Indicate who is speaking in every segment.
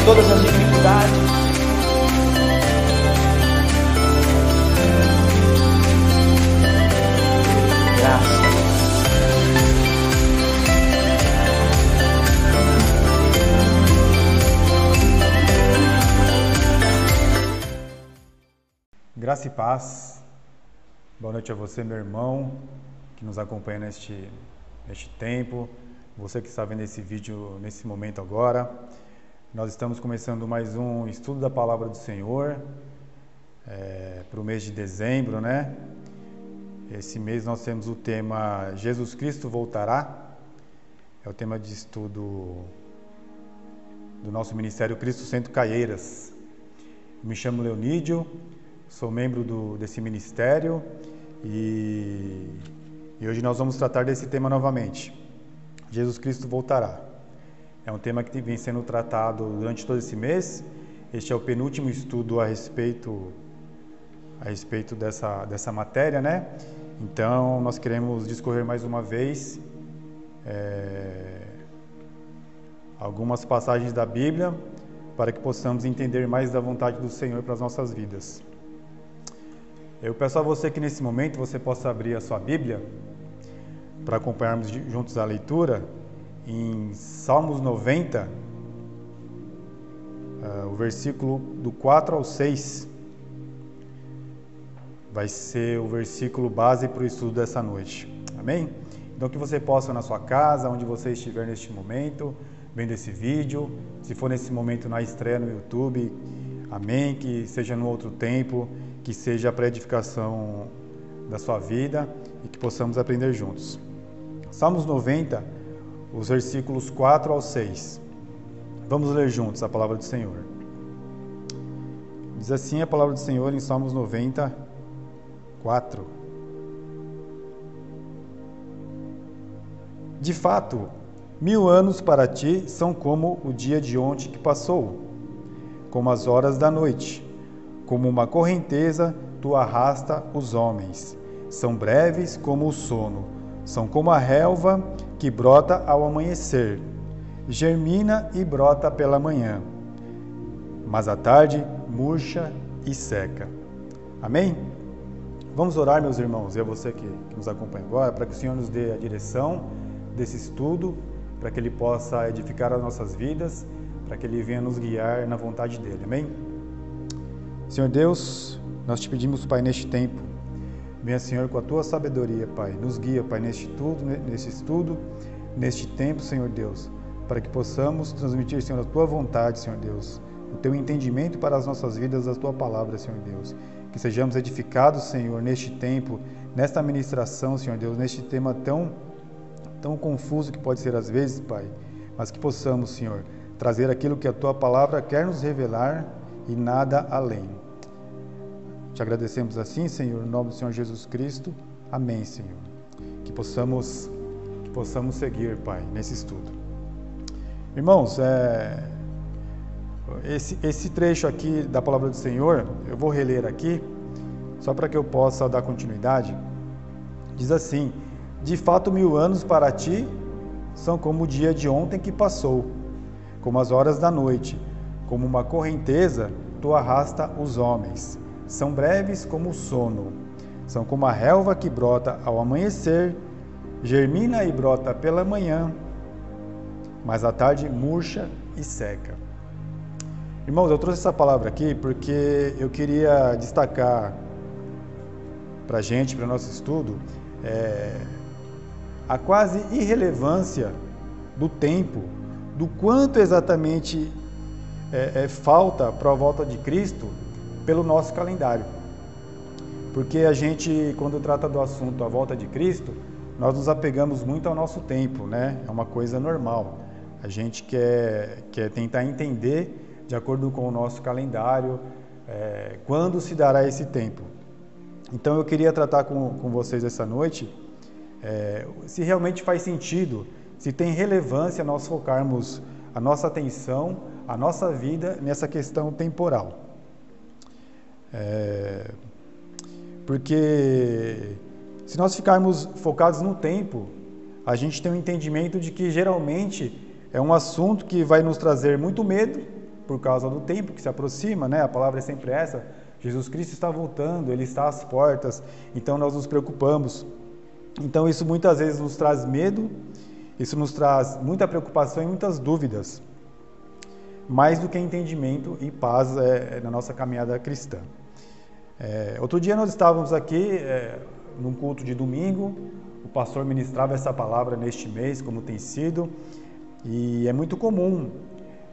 Speaker 1: em todas as dificuldades. Graça.
Speaker 2: E paz. Boa noite a você, meu irmão, que nos acompanha neste, neste tempo. Você que está vendo esse vídeo nesse momento agora. Nós estamos começando mais um estudo da Palavra do Senhor é, para o mês de dezembro, né? Esse mês nós temos o tema Jesus Cristo voltará. É o tema de estudo do nosso Ministério Cristo Centro Caieiras. Me chamo Leonídio, sou membro do, desse ministério e, e hoje nós vamos tratar desse tema novamente. Jesus Cristo voltará. É um tema que vem sendo tratado durante todo esse mês. Este é o penúltimo estudo a respeito a respeito dessa, dessa matéria, né? Então, nós queremos discorrer mais uma vez é, algumas passagens da Bíblia para que possamos entender mais da vontade do Senhor para as nossas vidas. Eu peço a você que nesse momento você possa abrir a sua Bíblia para acompanharmos juntos a leitura em Salmos 90, uh, o versículo do 4 ao 6 vai ser o versículo base para o estudo dessa noite. Amém? Então que você possa na sua casa, onde você estiver neste momento, vendo esse vídeo, se for nesse momento na estreia no YouTube, amém, que seja no outro tempo, que seja para edificação da sua vida e que possamos aprender juntos. Salmos 90, os versículos 4 ao 6. Vamos ler juntos a palavra do Senhor. Diz assim a palavra do Senhor em Salmos 90, 4. De fato, mil anos para ti são como o dia de ontem que passou, como as horas da noite. Como uma correnteza, tu arrasta os homens. São breves como o sono, são como a relva que brota ao amanhecer, germina e brota pela manhã, mas à tarde murcha e seca. Amém? Vamos orar, meus irmãos, e a você que, que nos acompanha agora, para que o Senhor nos dê a direção desse estudo, para que Ele possa edificar as nossas vidas, para que Ele venha nos guiar na vontade dEle. Amém? Senhor Deus, nós te pedimos, Pai, neste tempo, venha, Senhor, com a tua sabedoria, Pai, nos guia, Pai, neste estudo, nesse estudo, neste tempo, Senhor Deus, para que possamos transmitir, Senhor, a tua vontade, Senhor Deus, o teu entendimento para as nossas vidas, a tua palavra, Senhor Deus. Que sejamos edificados, Senhor, neste tempo, nesta ministração, Senhor Deus, neste tema tão, tão confuso que pode ser às vezes, Pai, mas que possamos, Senhor, trazer aquilo que a Tua palavra quer nos revelar e nada além. Te agradecemos assim, Senhor, no nome do Senhor Jesus Cristo. Amém, Senhor. Que possamos, que possamos seguir, Pai, nesse estudo. Irmãos, é, esse, esse trecho aqui da palavra do Senhor, eu vou reler aqui, só para que eu possa dar continuidade. Diz assim: De fato, mil anos para ti são como o dia de ontem que passou, como as horas da noite, como uma correnteza tu arrasta os homens. São breves como o sono, são como a relva que brota ao amanhecer, germina e brota pela manhã, mas à tarde murcha e seca. Irmãos, eu trouxe essa palavra aqui porque eu queria destacar para a gente, para o nosso estudo, é, a quase irrelevância do tempo, do quanto exatamente é, é, falta para a volta de Cristo pelo nosso calendário. Porque a gente, quando trata do assunto a volta de Cristo, nós nos apegamos muito ao nosso tempo, né? É uma coisa normal. A gente quer, quer tentar entender de acordo com o nosso calendário, é, quando se dará esse tempo. Então eu queria tratar com, com vocês essa noite é, se realmente faz sentido, se tem relevância nós focarmos a nossa atenção, a nossa vida nessa questão temporal. É, porque se nós ficarmos focados no tempo, a gente tem um entendimento de que geralmente é um assunto que vai nos trazer muito medo por causa do tempo que se aproxima, né? A palavra é sempre essa. Jesus Cristo está voltando, ele está às portas, então nós nos preocupamos. Então isso muitas vezes nos traz medo, isso nos traz muita preocupação e muitas dúvidas, mais do que entendimento e paz é, é na nossa caminhada cristã. É, outro dia nós estávamos aqui é, num culto de domingo, o pastor ministrava essa palavra neste mês, como tem sido, e é muito comum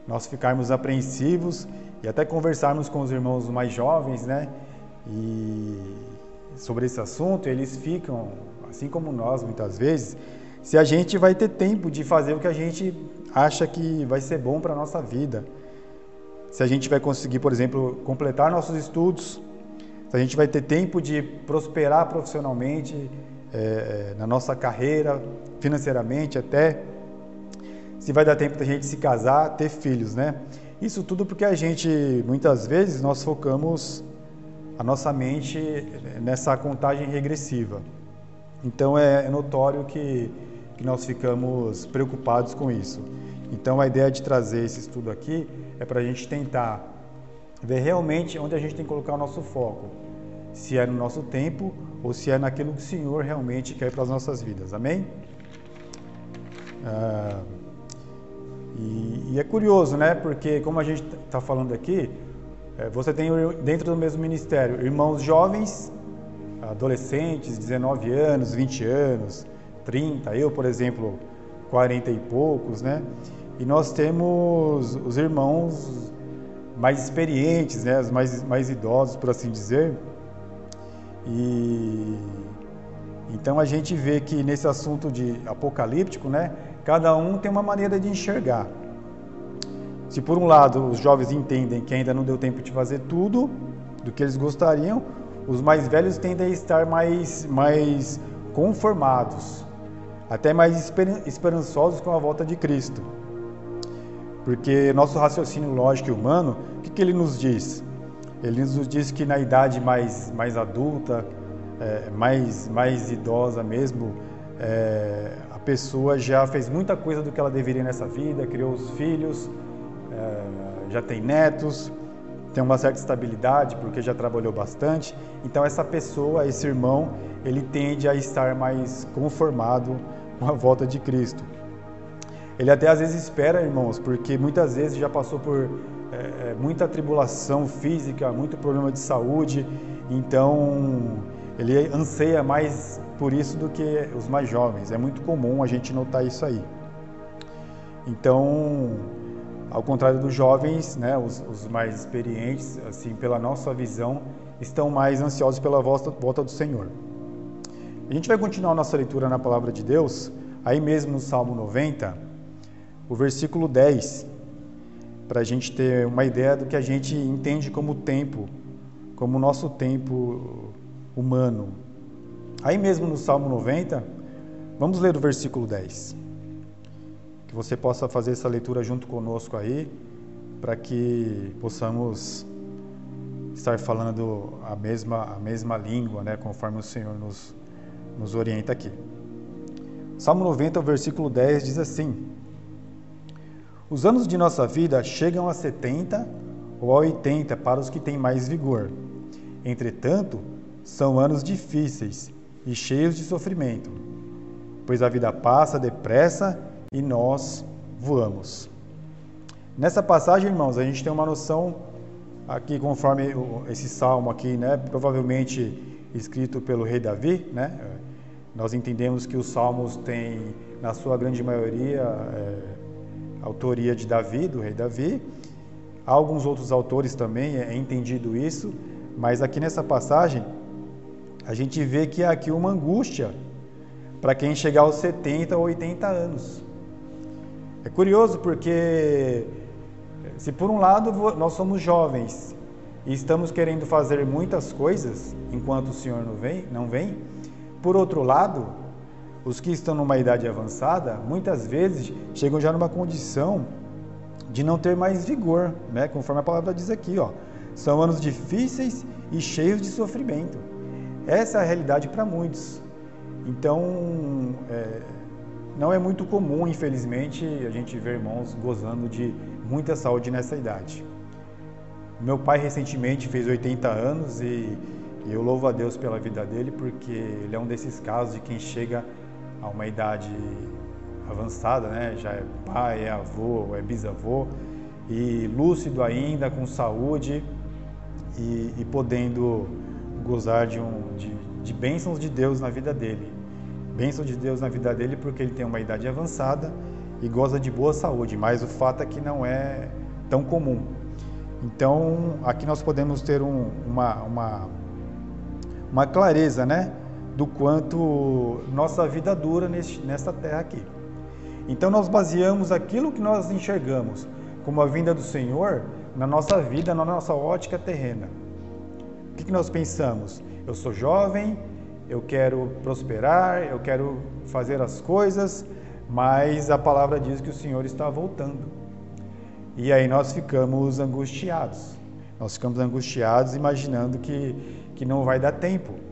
Speaker 2: nós ficarmos apreensivos e até conversarmos com os irmãos mais jovens, né? E sobre esse assunto, eles ficam, assim como nós muitas vezes, se a gente vai ter tempo de fazer o que a gente acha que vai ser bom para a nossa vida. Se a gente vai conseguir, por exemplo, completar nossos estudos, se a gente vai ter tempo de prosperar profissionalmente, é, na nossa carreira, financeiramente até, se vai dar tempo da gente se casar, ter filhos, né? Isso tudo porque a gente, muitas vezes, nós focamos a nossa mente nessa contagem regressiva. Então é, é notório que, que nós ficamos preocupados com isso. Então a ideia de trazer esse estudo aqui é para a gente tentar ver realmente onde a gente tem que colocar o nosso foco. Se é no nosso tempo ou se é naquilo que o Senhor realmente quer para as nossas vidas. Amém? Ah, e, e, é curioso, né? Porque como a gente está falando aqui, é, você tem dentro do mesmo ministério irmãos jovens, adolescentes, 19 anos, 20 anos, 30, eu, por exemplo, 40 e poucos, né? E nós temos os irmãos mais experientes, né? Os mais, mais idosos, por assim dizer. E então a gente vê que nesse assunto de apocalíptico, né? Cada um tem uma maneira de enxergar. Se por um lado os jovens entendem que ainda não deu tempo de fazer tudo do que eles gostariam, os mais velhos tendem a estar mais, mais conformados, até mais esperançosos com a volta de Cristo. Porque nosso raciocínio lógico e humano, o que, que ele nos diz? Ele nos diz que na idade mais, mais adulta, é, mais, mais idosa mesmo, é, a pessoa já fez muita coisa do que ela deveria nessa vida, criou os filhos, é, já tem netos, tem uma certa estabilidade porque já trabalhou bastante. Então essa pessoa, esse irmão, ele tende a estar mais conformado com a volta de Cristo. Ele até às vezes espera, irmãos, porque muitas vezes já passou por é, muita tribulação física, muito problema de saúde, então ele anseia mais por isso do que os mais jovens. É muito comum a gente notar isso aí. Então, ao contrário dos jovens, né, os, os mais experientes, assim, pela nossa visão, estão mais ansiosos pela volta, volta do Senhor. A gente vai continuar nossa leitura na palavra de Deus, aí mesmo no Salmo 90, o versículo 10, para a gente ter uma ideia do que a gente entende como tempo, como o nosso tempo humano, Aí mesmo no Salmo 90, vamos ler o versículo 10. Que você possa fazer essa leitura junto conosco aí, para que possamos estar falando a mesma, a mesma língua, né, conforme o Senhor nos, nos orienta aqui. Salmo 90, versículo 10 diz assim: Os anos de nossa vida chegam a 70 ou a 80 para os que têm mais vigor. Entretanto, são anos difíceis e cheios de sofrimento, pois a vida passa depressa e nós voamos. Nessa passagem, irmãos, a gente tem uma noção aqui conforme esse salmo aqui, né, provavelmente escrito pelo rei Davi, né? Nós entendemos que os salmos têm, na sua grande maioria, é, autoria de Davi, do rei Davi. Há alguns outros autores também, é entendido isso, mas aqui nessa passagem a gente vê que há aqui uma angústia para quem chegar aos 70 ou 80 anos. É curioso porque, se por um lado nós somos jovens e estamos querendo fazer muitas coisas enquanto o Senhor não vem, não vem, por outro lado, os que estão numa idade avançada, muitas vezes chegam já numa condição de não ter mais vigor, né? conforme a palavra diz aqui. Ó. São anos difíceis e cheios de sofrimento. Essa é a realidade para muitos. Então, é, não é muito comum, infelizmente, a gente ver irmãos gozando de muita saúde nessa idade. Meu pai recentemente fez 80 anos e eu louvo a Deus pela vida dele porque ele é um desses casos de quem chega a uma idade avançada, né? Já é pai, é avô, é bisavô e lúcido ainda, com saúde e, e podendo gozar de, um, de, de bênçãos de Deus na vida dele. Bênção de Deus na vida dele porque ele tem uma idade avançada e goza de boa saúde, mas o fato é que não é tão comum. Então, aqui nós podemos ter um, uma, uma, uma clareza, né? Do quanto nossa vida dura neste, nesta terra aqui. Então, nós baseamos aquilo que nós enxergamos como a vinda do Senhor na nossa vida, na nossa ótica terrena. O que, que nós pensamos? Eu sou jovem, eu quero prosperar, eu quero fazer as coisas, mas a palavra diz que o Senhor está voltando. E aí nós ficamos angustiados. Nós ficamos angustiados imaginando que, que não vai dar tempo.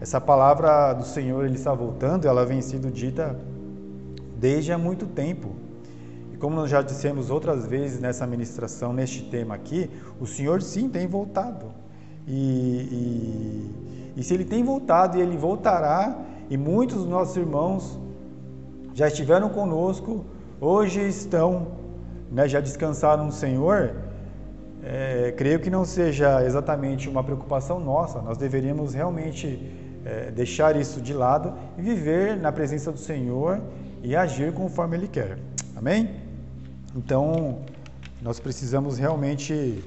Speaker 2: Essa palavra do Senhor, Ele está voltando, ela vem sendo dita desde há muito tempo. E como nós já dissemos outras vezes nessa ministração, neste tema aqui, o Senhor sim tem voltado. E, e, e se Ele tem voltado e Ele voltará, e muitos dos nossos irmãos já estiveram conosco, hoje estão, né, já descansaram no Senhor, é, creio que não seja exatamente uma preocupação nossa, nós deveríamos realmente é, deixar isso de lado e viver na presença do Senhor e agir conforme Ele quer. Amém? Então, nós precisamos realmente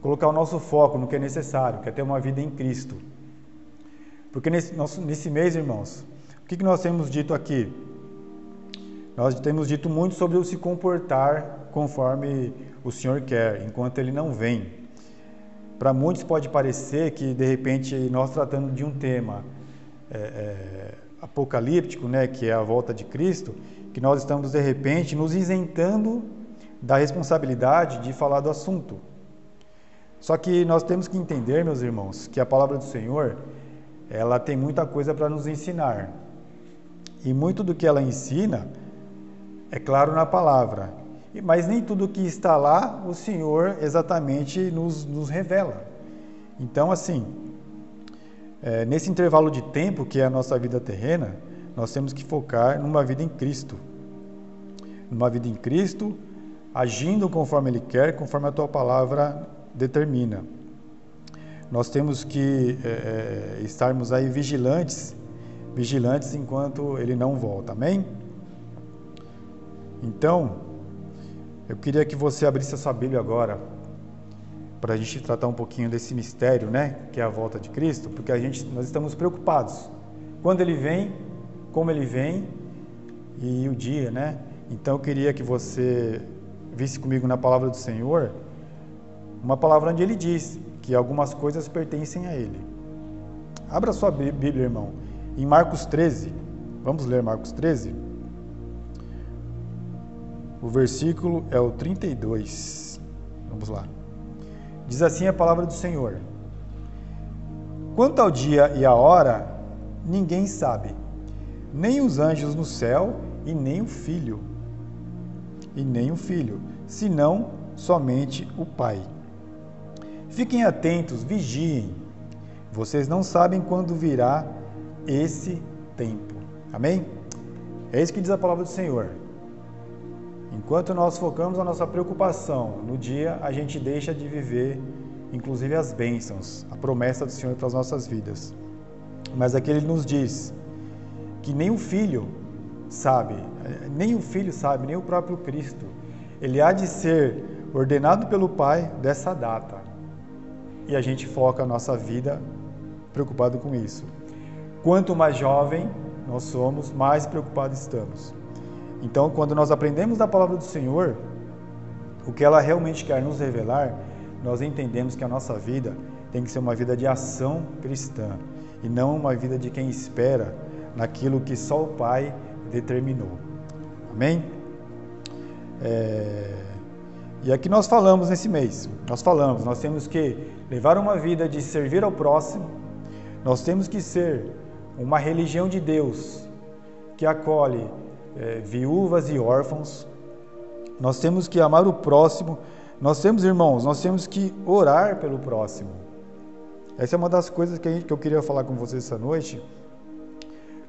Speaker 2: colocar o nosso foco no que é necessário, que é ter uma vida em Cristo. Porque nesse, nosso, nesse mês, irmãos, o que, que nós temos dito aqui? Nós temos dito muito sobre o se comportar conforme o Senhor quer, enquanto Ele não vem. Para muitos pode parecer que, de repente, nós tratando de um tema é, é, apocalíptico, né, que é a volta de Cristo, que nós estamos, de repente, nos isentando da responsabilidade de falar do assunto. Só que nós temos que entender, meus irmãos, que a palavra do Senhor, ela tem muita coisa para nos ensinar. E muito do que ela ensina é claro na palavra, mas nem tudo que está lá o Senhor exatamente nos, nos revela. Então, assim, é, nesse intervalo de tempo que é a nossa vida terrena, nós temos que focar numa vida em Cristo. Numa vida em Cristo, agindo conforme Ele quer, conforme a tua palavra determina. Nós temos que é, é estarmos aí vigilantes vigilantes enquanto ele não volta. Amém? Então, eu queria que você abrisse a sua Bíblia agora para a gente tratar um pouquinho desse mistério, né, que é a volta de Cristo, porque a gente nós estamos preocupados. Quando ele vem, como ele vem e o dia, né? Então eu queria que você visse comigo na palavra do Senhor, uma palavra onde ele diz que algumas coisas pertencem a ele. Abra sua Bíblia, irmão, em Marcos 13, vamos ler Marcos 13? O versículo é o 32. Vamos lá. Diz assim a palavra do Senhor: Quanto ao dia e a hora, ninguém sabe, nem os anjos no céu e nem o filho, e nem o filho, senão somente o Pai. Fiquem atentos, vigiem. Vocês não sabem quando virá esse tempo. Amém? É isso que diz a palavra do Senhor. Enquanto nós focamos a nossa preocupação no dia, a gente deixa de viver, inclusive as bênçãos, a promessa do Senhor para as nossas vidas. Mas aqui ele nos diz que nem o filho sabe, nem o filho sabe, nem o próprio Cristo. Ele há de ser ordenado pelo Pai dessa data. E a gente foca a nossa vida preocupado com isso. Quanto mais jovem nós somos, mais preocupados estamos. Então, quando nós aprendemos da palavra do Senhor, o que ela realmente quer nos revelar, nós entendemos que a nossa vida tem que ser uma vida de ação cristã e não uma vida de quem espera naquilo que só o Pai determinou. Amém? É... E aqui nós falamos nesse mês, nós falamos, nós temos que levar uma vida de servir ao próximo, nós temos que ser uma religião de Deus que acolhe é, viúvas e órfãos. Nós temos que amar o próximo nós temos, irmãos, nós temos que orar pelo próximo. Essa é uma das coisas que, gente, que eu queria falar com vocês essa noite.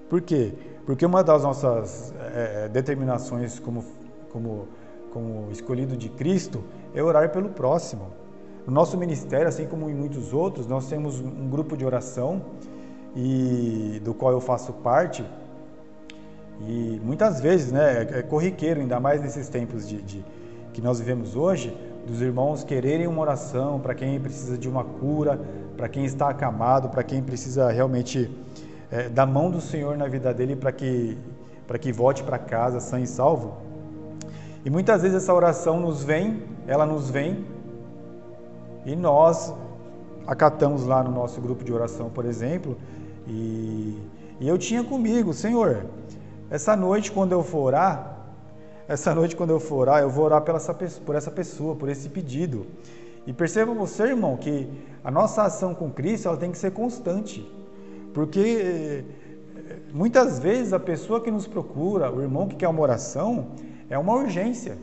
Speaker 2: Por quê? Porque uma das nossas é, determinações como, como, como escolhido de Cristo é orar pelo próximo. No nosso ministério, assim como em muitos outros, nós temos um grupo de oração e do qual eu faço parte. E muitas vezes, né, é corriqueiro, ainda mais nesses tempos de, de que nós vivemos hoje, dos irmãos quererem uma oração para quem precisa de uma cura, para quem está acamado, para quem precisa realmente é, da mão do Senhor na vida dele para que para que volte para casa sã e salvo. E muitas vezes essa oração nos vem, ela nos vem e nós acatamos lá no nosso grupo de oração, por exemplo, e, e eu tinha comigo, Senhor, essa noite quando eu for orar, essa noite quando eu for orar, eu vou orar pela essa, por essa pessoa, por esse pedido. E perceba você, irmão, que a nossa ação com Cristo ela tem que ser constante. Porque eh, muitas vezes a pessoa que nos procura, o irmão que quer uma oração, é uma urgência.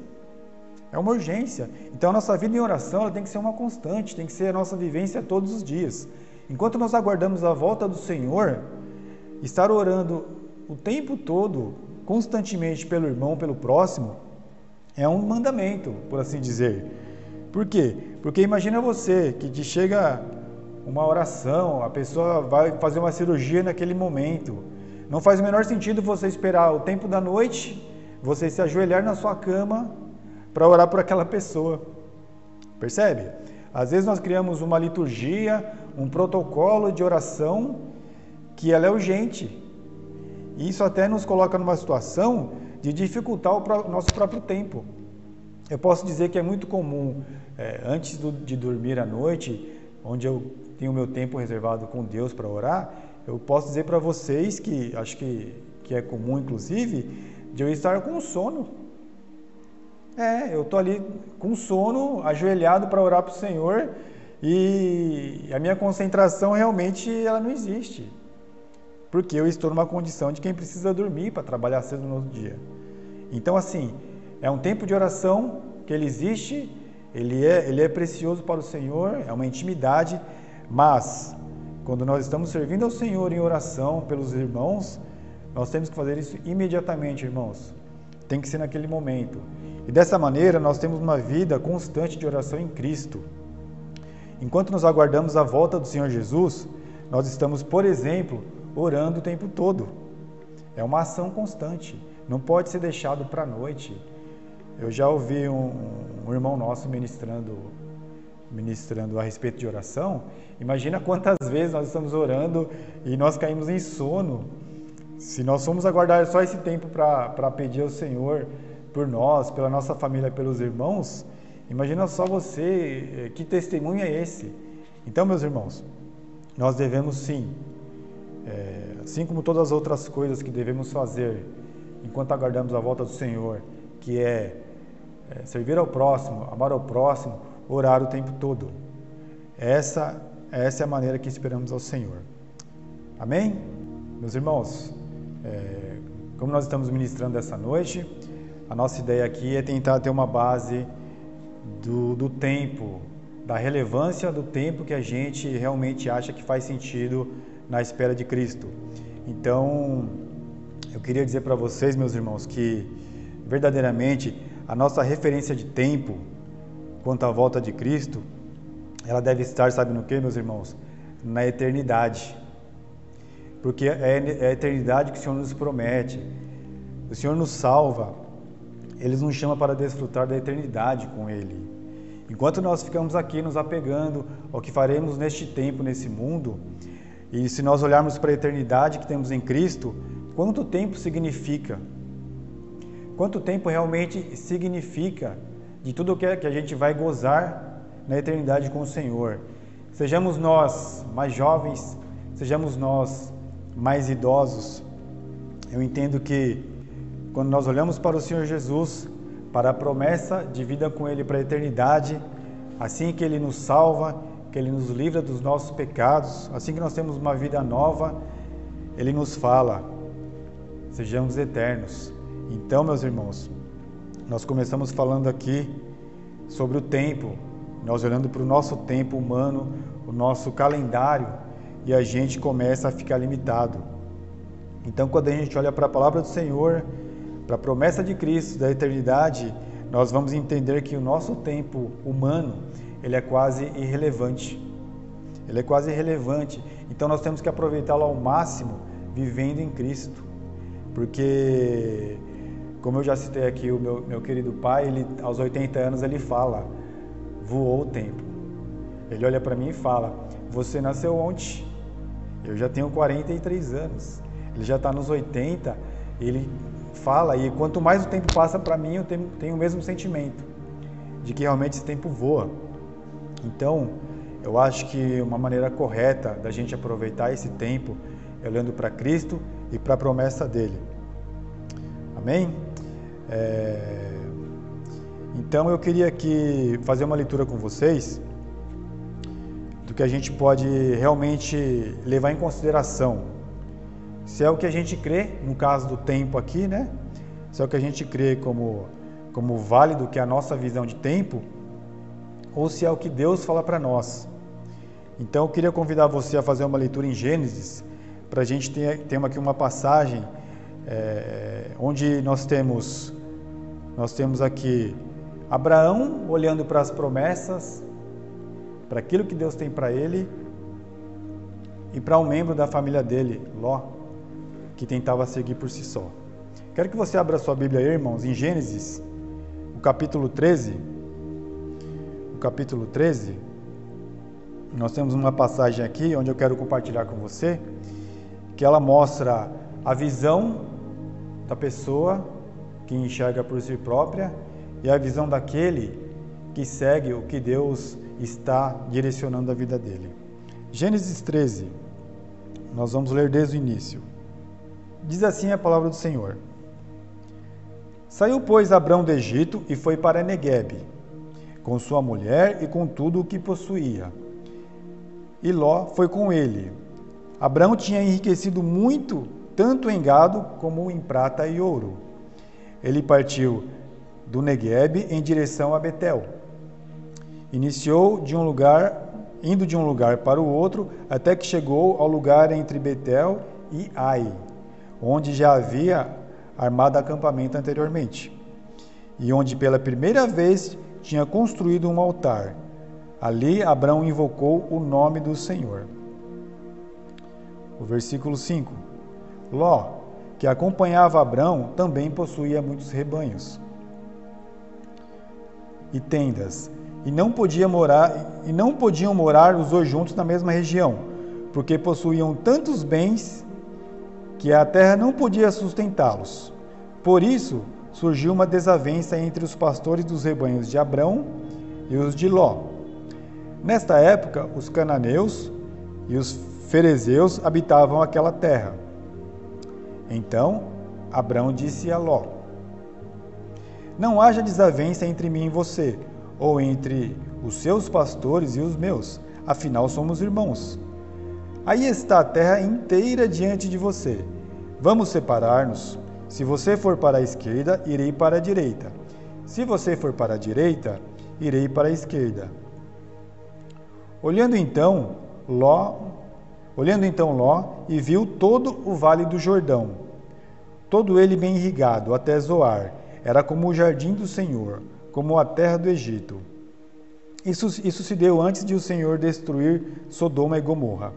Speaker 2: É uma urgência. Então a nossa vida em oração ela tem que ser uma constante, tem que ser a nossa vivência todos os dias. Enquanto nós aguardamos a volta do Senhor, estar orando o tempo todo, constantemente pelo irmão, pelo próximo, é um mandamento, por assim dizer. Por quê? Porque imagina você que te chega uma oração, a pessoa vai fazer uma cirurgia naquele momento. Não faz o menor sentido você esperar o tempo da noite, você se ajoelhar na sua cama para orar por aquela pessoa. Percebe? Às vezes nós criamos uma liturgia, um protocolo de oração que ela é urgente. E isso até nos coloca numa situação de dificultar o nosso próprio tempo. Eu posso dizer que é muito comum, é, antes do, de dormir à noite, onde eu tenho meu tempo reservado com Deus para orar, eu posso dizer para vocês que acho que, que é comum, inclusive, de eu estar com sono. É, eu estou ali com sono, ajoelhado para orar para o Senhor e a minha concentração realmente ela não existe. Porque eu estou numa condição de quem precisa dormir para trabalhar cedo no outro dia. Então, assim, é um tempo de oração que ele existe, ele é, ele é precioso para o Senhor, é uma intimidade, mas quando nós estamos servindo ao Senhor em oração pelos irmãos, nós temos que fazer isso imediatamente, irmãos. Tem que ser naquele momento. E dessa maneira nós temos uma vida constante de oração em Cristo. Enquanto nos aguardamos a volta do Senhor Jesus, nós estamos, por exemplo, orando o tempo todo. É uma ação constante, não pode ser deixado para a noite. Eu já ouvi um, um, irmão nosso ministrando, ministrando a respeito de oração. Imagina quantas vezes nós estamos orando e nós caímos em sono. Se nós formos aguardar só esse tempo para pedir ao Senhor por nós, pela nossa família, pelos irmãos, imagina só você, eh, que testemunho é esse? Então, meus irmãos, nós devemos sim é, assim como todas as outras coisas que devemos fazer enquanto aguardamos a volta do Senhor, que é, é servir ao próximo, amar ao próximo, orar o tempo todo. Essa, essa é a maneira que esperamos ao Senhor. Amém? Meus irmãos, é, como nós estamos ministrando essa noite, a nossa ideia aqui é tentar ter uma base do, do tempo, da relevância do tempo que a gente realmente acha que faz sentido na espera de Cristo. Então, eu queria dizer para vocês, meus irmãos, que verdadeiramente a nossa referência de tempo quanto à volta de Cristo, ela deve estar, sabe no que, meus irmãos? Na eternidade. Porque é, é a eternidade que o Senhor nos promete. O Senhor nos salva. Ele nos chama para desfrutar da eternidade com Ele. Enquanto nós ficamos aqui nos apegando ao que faremos neste tempo, nesse mundo, e se nós olharmos para a eternidade que temos em Cristo, quanto tempo significa? Quanto tempo realmente significa de tudo que a gente vai gozar na eternidade com o Senhor? Sejamos nós mais jovens, sejamos nós mais idosos. Eu entendo que quando nós olhamos para o Senhor Jesus, para a promessa de vida com Ele para a eternidade, assim que Ele nos salva, que Ele nos livra dos nossos pecados, assim que nós temos uma vida nova, Ele nos fala: sejamos eternos. Então, meus irmãos, nós começamos falando aqui sobre o tempo, nós olhando para o nosso tempo humano, o nosso calendário, e a gente começa a ficar limitado. Então, quando a gente olha para a palavra do Senhor, para a promessa de Cristo da eternidade, nós vamos entender que o nosso tempo humano, ele é quase irrelevante. Ele é quase irrelevante. Então nós temos que aproveitá-lo ao máximo vivendo em Cristo. Porque como eu já citei aqui, o meu, meu querido pai, ele, aos 80 anos, ele fala: voou o tempo. Ele olha para mim e fala: Você nasceu ontem, eu já tenho 43 anos. Ele já está nos 80, ele fala, e quanto mais o tempo passa para mim, eu tenho, tenho o mesmo sentimento de que realmente esse tempo voa. Então, eu acho que uma maneira correta da gente aproveitar esse tempo é olhando para Cristo e para a promessa dele. Amém? É... Então eu queria aqui fazer uma leitura com vocês do que a gente pode realmente levar em consideração. Se é o que a gente crê, no caso do tempo aqui, né? Se é o que a gente crê como, como válido, que é a nossa visão de tempo, ou se é o que Deus fala para nós. Então eu queria convidar você a fazer uma leitura em Gênesis, para a gente ter, ter aqui uma passagem é, onde nós temos, nós temos aqui Abraão olhando para as promessas, para aquilo que Deus tem para ele, e para um membro da família dele, Ló, que tentava seguir por si só. Quero que você abra sua Bíblia aí, irmãos, em Gênesis, o capítulo 13. Capítulo 13. Nós temos uma passagem aqui onde eu quero compartilhar com você, que ela mostra a visão da pessoa que enxerga por si própria e a visão daquele que segue o que Deus está direcionando a vida dele. Gênesis 13, nós vamos ler desde o início. Diz assim a palavra do Senhor: Saiu, pois, Abrão do Egito e foi para Neguebe, com sua mulher e com tudo o que possuía. E Ló foi com ele. Abrão tinha enriquecido muito tanto em gado como em prata e ouro. Ele partiu do Negueb em direção a Betel. Iniciou de um lugar, indo de um lugar para o outro, até que chegou ao lugar entre Betel e Ai, onde já havia armado acampamento anteriormente, e onde pela primeira vez tinha construído um altar. Ali Abraão invocou o nome do Senhor. O versículo 5. Ló, que acompanhava Abrão, também possuía muitos rebanhos e tendas, e não podia morar e não podiam morar os dois juntos na mesma região, porque possuíam tantos bens que a terra não podia sustentá-los. Por isso surgiu uma desavença entre os pastores dos rebanhos de Abrão e os de Ló. Nesta época, os cananeus e os ferezeus habitavam aquela terra. Então Abraão disse a Ló: Não haja desavença entre mim e você, ou entre os seus pastores e os meus, afinal somos irmãos. Aí está a terra inteira diante de você. Vamos separar-nos. Se você for para a esquerda, irei para a direita. Se você for para a direita, irei para a esquerda. Olhando então, Ló Olhando então Ló e viu todo o vale do Jordão, todo ele bem irrigado até Zoar, era como o jardim do Senhor, como a terra do Egito. Isso, isso se deu antes de o Senhor destruir Sodoma e Gomorra.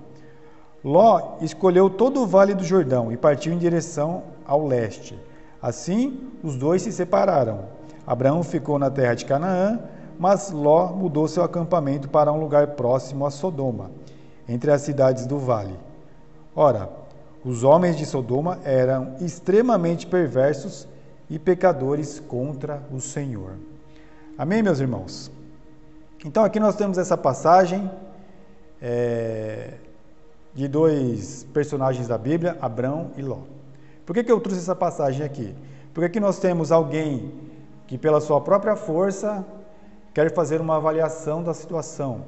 Speaker 2: Ló escolheu todo o vale do Jordão e partiu em direção ao leste. Assim, os dois se separaram. Abraão ficou na terra de Canaã, mas Ló mudou seu acampamento para um lugar próximo a Sodoma entre as cidades do vale. Ora, os homens de Sodoma eram extremamente perversos e pecadores contra o Senhor. Amém, meus irmãos? Então, aqui nós temos essa passagem é, de dois personagens da Bíblia, Abrão e Ló. Por que, que eu trouxe essa passagem aqui? Porque aqui nós temos alguém que, pela sua própria força, quer fazer uma avaliação da situação,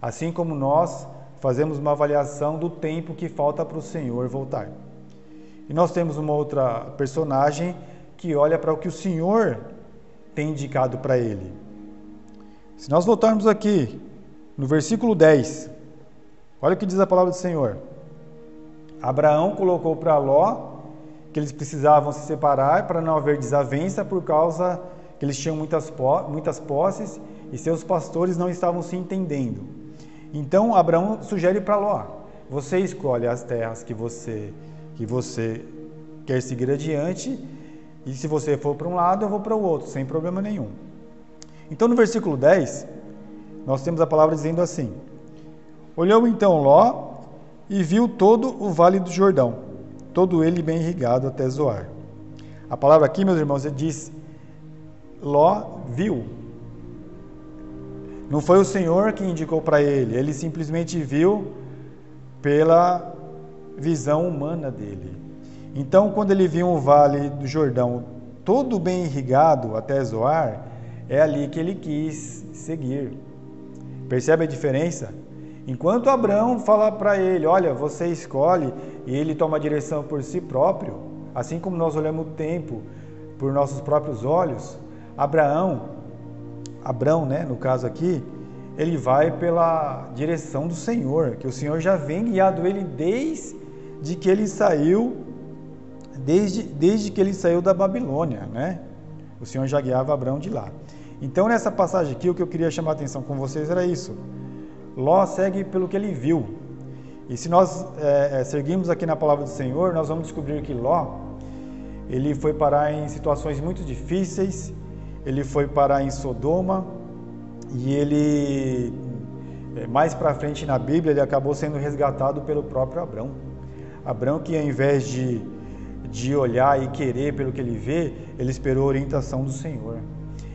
Speaker 2: assim como nós fazemos uma avaliação do tempo que falta para o Senhor voltar. E nós temos uma outra personagem que olha para o que o Senhor tem indicado para ele. Se nós voltarmos aqui no versículo 10, olha o que diz a palavra do Senhor. Abraão colocou para Ló que eles precisavam se separar para não haver desavença por causa que eles tinham muitas, muitas posses e seus pastores não estavam se entendendo. Então Abraão sugere para Ló: você escolhe as terras que você que você quer seguir adiante e se você for para um lado eu vou para o outro sem problema nenhum. Então no versículo 10 nós temos a palavra dizendo assim: Olhou então Ló e viu todo o vale do Jordão, todo ele bem irrigado até Zoar. A palavra aqui, meus irmãos, diz Ló viu. Não foi o Senhor que indicou para ele, ele simplesmente viu pela visão humana dele. Então, quando ele viu o vale do Jordão todo bem irrigado até Zoar, é ali que ele quis seguir. Percebe a diferença? Enquanto Abraão fala para ele, olha, você escolhe, e ele toma a direção por si próprio, assim como nós olhamos o tempo por nossos próprios olhos, Abraão, Abraão, né, no caso aqui, ele vai pela direção do Senhor, que o Senhor já vem guiado ele desde que ele saiu, desde, desde que ele saiu da Babilônia, né? O Senhor já guiava Abraão de lá. Então, nessa passagem aqui, o que eu queria chamar a atenção com vocês era isso. Ló segue pelo que ele viu. E se nós é, é, seguirmos aqui na palavra do Senhor, nós vamos descobrir que Ló, ele foi parar em situações muito difíceis, ele foi parar em Sodoma, e ele, é, mais para frente na Bíblia, ele acabou sendo resgatado pelo próprio Abrão. Abrão que ao invés de, de olhar e querer pelo que ele vê, ele esperou a orientação do Senhor.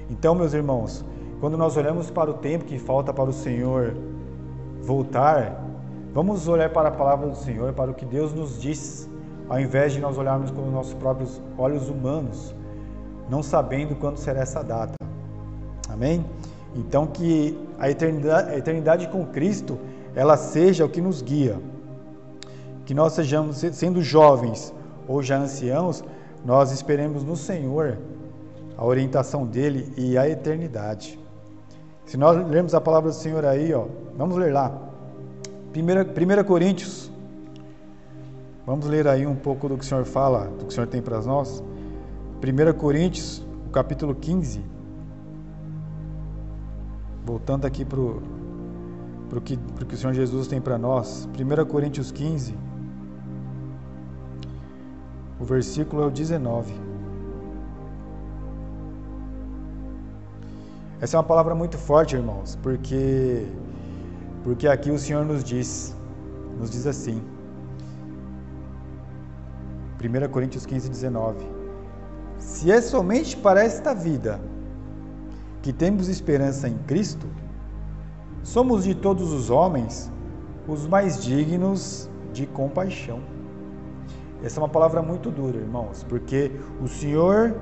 Speaker 2: Então, meus irmãos, quando nós olhamos para o tempo que falta para o Senhor voltar, vamos olhar para a palavra do Senhor, para o que Deus nos diz, ao invés de nós olharmos com os nossos próprios olhos humanos, não sabendo quando será essa data. Amém? Então que a eternidade, a eternidade com Cristo, ela seja o que nos guia. Que nós sejamos, sendo jovens ou já anciãos, nós esperemos no Senhor a orientação dele e a eternidade. Se nós lermos a palavra do Senhor aí, ó, vamos ler lá. 1 Coríntios. Vamos ler aí um pouco do que o Senhor fala, do que o Senhor tem para nós. 1 Coríntios, capítulo 15. Voltando aqui para o que, que o Senhor Jesus tem para nós. 1 Coríntios 15, o versículo é o 19. Essa é uma palavra muito forte, irmãos, porque porque aqui o Senhor nos diz, nos diz assim. 1 Coríntios 15, 19. Se é somente para esta vida que temos esperança em Cristo, somos de todos os homens os mais dignos de compaixão. Essa é uma palavra muito dura, irmãos, porque o Senhor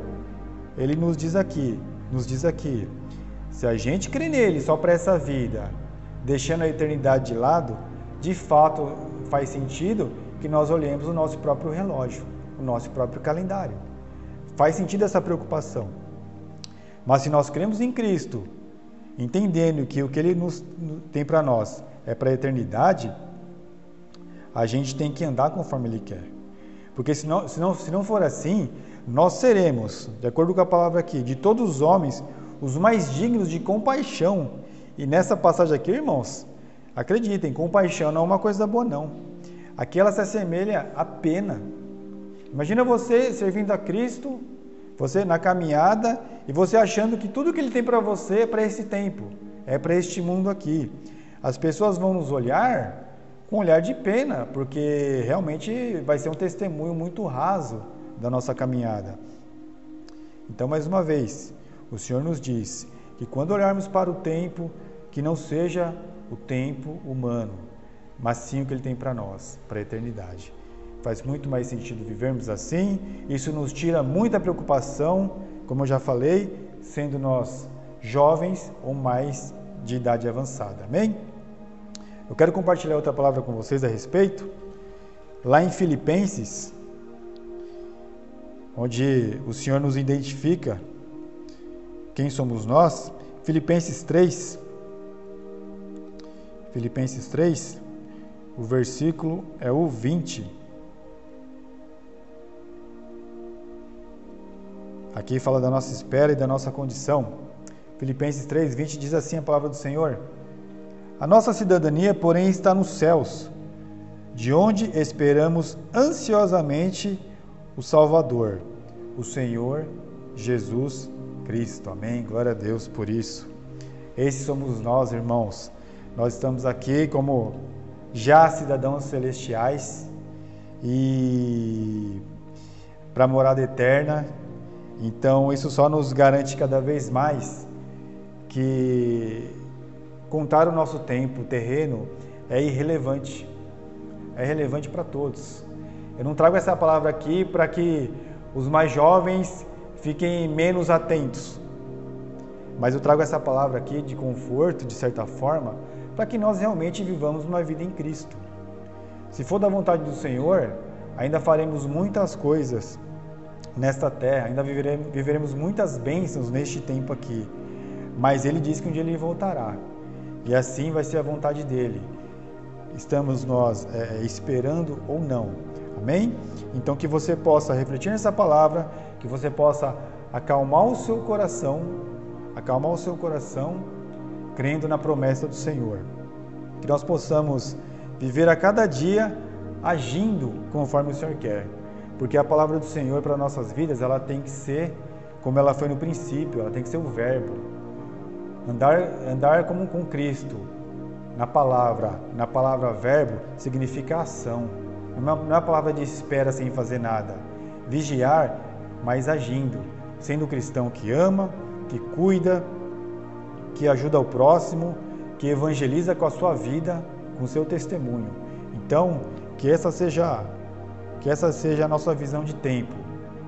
Speaker 2: ele nos diz aqui, nos diz aqui, se a gente crê nele só para essa vida, deixando a eternidade de lado, de fato faz sentido que nós olhemos o nosso próprio relógio, o nosso próprio calendário. Faz sentido essa preocupação. Mas se nós cremos em Cristo, entendendo que o que Ele nos, tem para nós é para a eternidade, a gente tem que andar conforme Ele quer. Porque se não, se não, se não for assim, nós seremos, de acordo com a palavra aqui, de todos os homens, os mais dignos de compaixão. E nessa passagem aqui, irmãos, acreditem, compaixão não é uma coisa boa, não. Aqui ela se assemelha à pena. Imagina você servindo a Cristo, você na caminhada e você achando que tudo que Ele tem para você é para esse tempo, é para este mundo aqui. As pessoas vão nos olhar com um olhar de pena, porque realmente vai ser um testemunho muito raso da nossa caminhada. Então, mais uma vez, o Senhor nos diz que quando olharmos para o tempo, que não seja o tempo humano, mas sim o que Ele tem para nós, para a eternidade. Faz muito mais sentido vivermos assim, isso nos tira muita preocupação, como eu já falei, sendo nós jovens ou mais de idade avançada. Amém? Eu quero compartilhar outra palavra com vocês a respeito. Lá em Filipenses, onde o Senhor nos identifica quem somos nós? Filipenses 3. Filipenses 3, o versículo é o 20. Aqui fala da nossa espera e da nossa condição. Filipenses 3, 20 diz assim a palavra do Senhor: A nossa cidadania, porém, está nos céus, de onde esperamos ansiosamente o Salvador, o Senhor Jesus Cristo. Amém. Glória a Deus por isso. Esses somos nós, irmãos. Nós estamos aqui como já cidadãos celestiais e para morada eterna. Então, isso só nos garante cada vez mais que contar o nosso tempo terreno é irrelevante. É relevante para todos. Eu não trago essa palavra aqui para que os mais jovens fiquem menos atentos. Mas eu trago essa palavra aqui de conforto, de certa forma, para que nós realmente vivamos uma vida em Cristo. Se for da vontade do Senhor, ainda faremos muitas coisas nesta terra, ainda viveremos, viveremos muitas bênçãos neste tempo aqui. Mas Ele diz que um dia Ele voltará. E assim vai ser a vontade dele. Estamos nós é, esperando ou não. Amém? Então que você possa refletir nessa palavra, que você possa acalmar o seu coração, acalmar o seu coração, crendo na promessa do Senhor. Que nós possamos viver a cada dia agindo conforme o Senhor quer. Porque a palavra do Senhor para nossas vidas, ela tem que ser como ela foi no princípio, ela tem que ser o verbo. Andar, andar como com Cristo, na palavra, na palavra verbo, significa ação não é a palavra de espera sem fazer nada. Vigiar, mas agindo. Sendo cristão que ama, que cuida, que ajuda o próximo, que evangeliza com a sua vida, com o seu testemunho. Então, que essa seja que essa seja a nossa visão de tempo,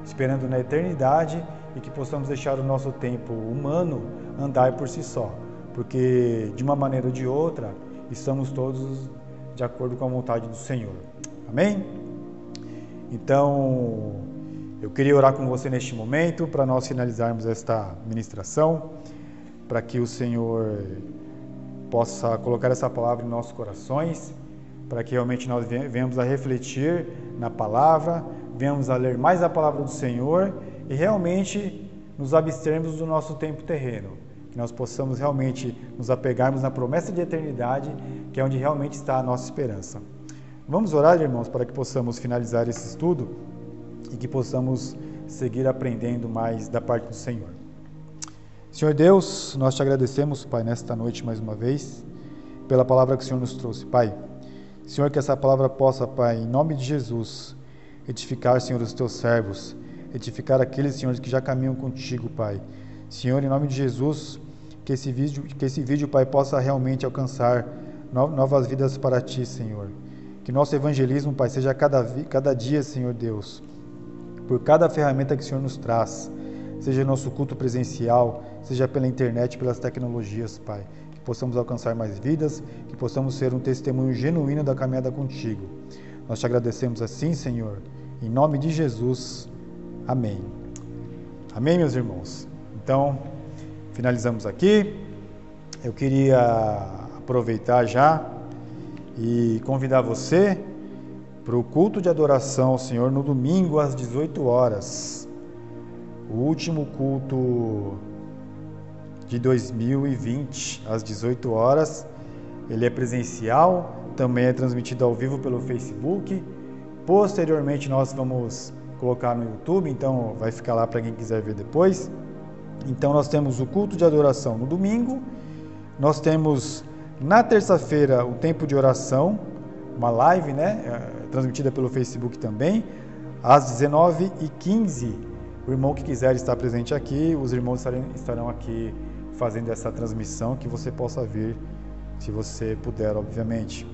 Speaker 2: esperando na eternidade e que possamos deixar o nosso tempo humano andar por si só, porque de uma maneira ou de outra estamos todos de acordo com a vontade do Senhor. Amém? Então, eu queria orar com você neste momento para nós finalizarmos esta ministração, para que o Senhor possa colocar essa palavra em nossos corações, para que realmente nós venhamos a refletir na palavra, venhamos a ler mais a palavra do Senhor e realmente nos abstermos do nosso tempo terreno, que nós possamos realmente nos apegarmos na promessa de eternidade, que é onde realmente está a nossa esperança. Vamos orar, irmãos, para que possamos finalizar esse estudo e que possamos seguir aprendendo mais da parte do Senhor. Senhor Deus, nós te agradecemos, Pai, nesta noite mais uma vez, pela palavra que o Senhor nos trouxe, Pai. Senhor, que essa palavra possa, Pai, em nome de Jesus, edificar, Senhor, os teus servos, edificar aqueles, Senhor, que já caminham contigo, Pai. Senhor, em nome de Jesus, que esse vídeo, que esse vídeo, Pai, possa realmente alcançar novas vidas para ti, Senhor. Que nosso evangelismo, Pai, seja cada, cada dia, Senhor Deus, por cada ferramenta que o Senhor nos traz, seja nosso culto presencial, seja pela internet, pelas tecnologias, Pai. Que possamos alcançar mais vidas, que possamos ser um testemunho genuíno da caminhada contigo. Nós te agradecemos assim, Senhor, em nome de Jesus. Amém. Amém, meus irmãos. Então, finalizamos aqui. Eu queria aproveitar já e convidar você para o culto de adoração ao Senhor no domingo às 18 horas. O último culto de 2020 às 18 horas. Ele é presencial, também é transmitido ao vivo pelo Facebook. Posteriormente nós vamos colocar no YouTube, então vai ficar lá para quem quiser ver depois. Então nós temos o culto de adoração no domingo. Nós temos na terça-feira, o tempo de oração, uma live, né, transmitida pelo Facebook também, às 19h15. O irmão que quiser estar presente aqui, os irmãos estarão aqui fazendo essa transmissão, que você possa vir, se você puder, obviamente.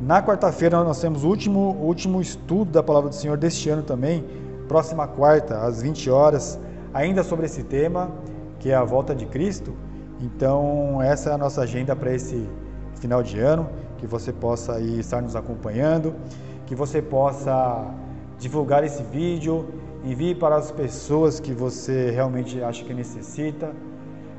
Speaker 2: Na quarta-feira nós temos o último, último estudo da Palavra do Senhor deste ano também, próxima quarta, às 20 horas, ainda sobre esse tema, que é a volta de Cristo. Então, essa é a nossa agenda para esse final de ano, que você possa aí estar nos acompanhando, que você possa divulgar esse vídeo, envie para as pessoas que você realmente acha que necessita,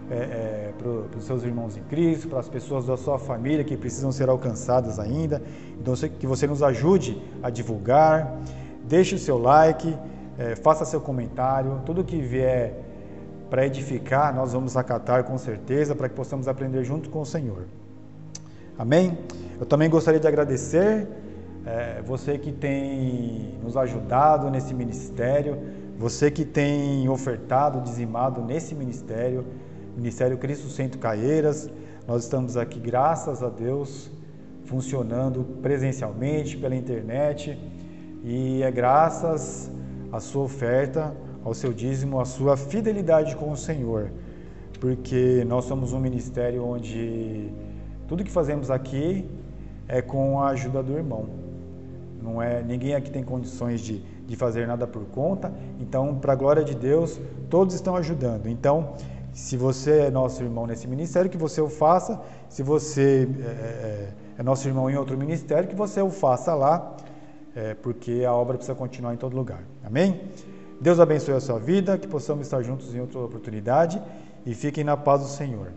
Speaker 2: é, é, para os seus irmãos em Cristo, para as pessoas da sua família que precisam ser alcançadas ainda. Então, que você nos ajude a divulgar, deixe o seu like, é, faça seu comentário, tudo que vier para edificar, nós vamos acatar com certeza, para que possamos aprender junto com o Senhor. Amém? Eu também gostaria de agradecer é, você que tem nos ajudado nesse ministério, você que tem ofertado, dizimado nesse ministério, Ministério Cristo Centro Caieiras. Nós estamos aqui, graças a Deus, funcionando presencialmente pela internet e é graças à sua oferta, ao seu dízimo, à sua fidelidade com o Senhor, porque nós somos um ministério onde tudo que fazemos aqui é com a ajuda do irmão. Não é ninguém aqui tem condições de, de fazer nada por conta. Então, para a glória de Deus, todos estão ajudando. Então, se você é nosso irmão nesse ministério, que você o faça. Se você é, é, é nosso irmão em outro ministério, que você o faça lá, é, porque a obra precisa continuar em todo lugar. Amém? Deus abençoe a sua vida, que possamos estar juntos em outra oportunidade e fiquem na paz do Senhor.